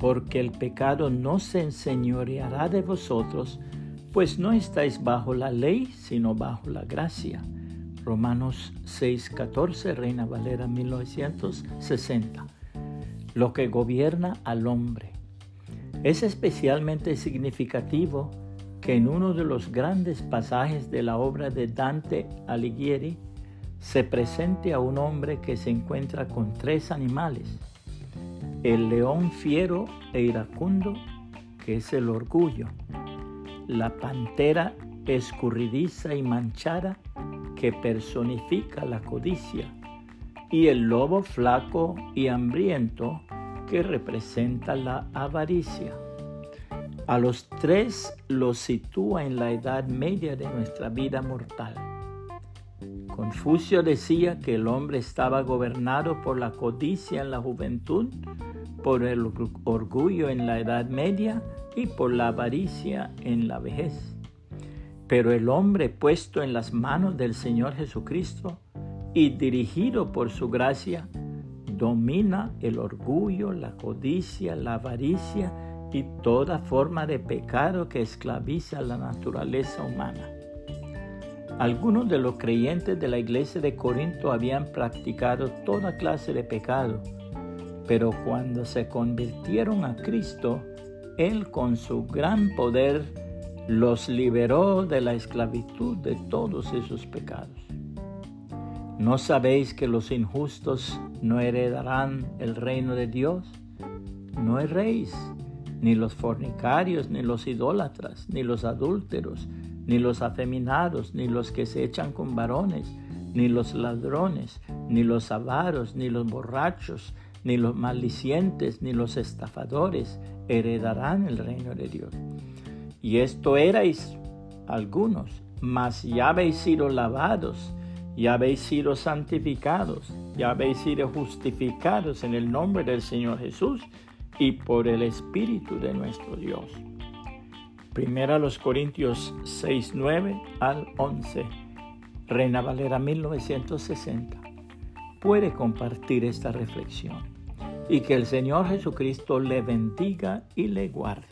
porque el pecado no se enseñoreará de vosotros, pues no estáis bajo la ley, sino bajo la gracia. Romanos 6:14, Reina Valera 1960. Lo que gobierna al hombre. Es especialmente significativo que en uno de los grandes pasajes de la obra de Dante Alighieri se presente a un hombre que se encuentra con tres animales, el león fiero e iracundo, que es el orgullo, la pantera escurridiza y manchada, que personifica la codicia, y el lobo flaco y hambriento, que representa la avaricia. A los tres los sitúa en la edad media de nuestra vida mortal. Confucio decía que el hombre estaba gobernado por la codicia en la juventud, por el orgullo en la edad media y por la avaricia en la vejez. Pero el hombre puesto en las manos del Señor Jesucristo y dirigido por su gracia, domina el orgullo, la codicia, la avaricia y toda forma de pecado que esclaviza la naturaleza humana. Algunos de los creyentes de la iglesia de Corinto habían practicado toda clase de pecado, pero cuando se convirtieron a Cristo, Él con su gran poder los liberó de la esclavitud de todos esos pecados. ¿No sabéis que los injustos no heredarán el reino de Dios? No erréis, ni los fornicarios, ni los idólatras, ni los adúlteros, ni los afeminados, ni los que se echan con varones, ni los ladrones, ni los avaros, ni los borrachos, ni los malicientes, ni los estafadores heredarán el reino de Dios. Y esto erais algunos, mas ya habéis sido lavados, ya habéis sido santificados, ya habéis sido justificados en el nombre del Señor Jesús y por el Espíritu de nuestro Dios. Primera los Corintios 6, 9 al 11. Reina Valera 1960. Puede compartir esta reflexión y que el Señor Jesucristo le bendiga y le guarde.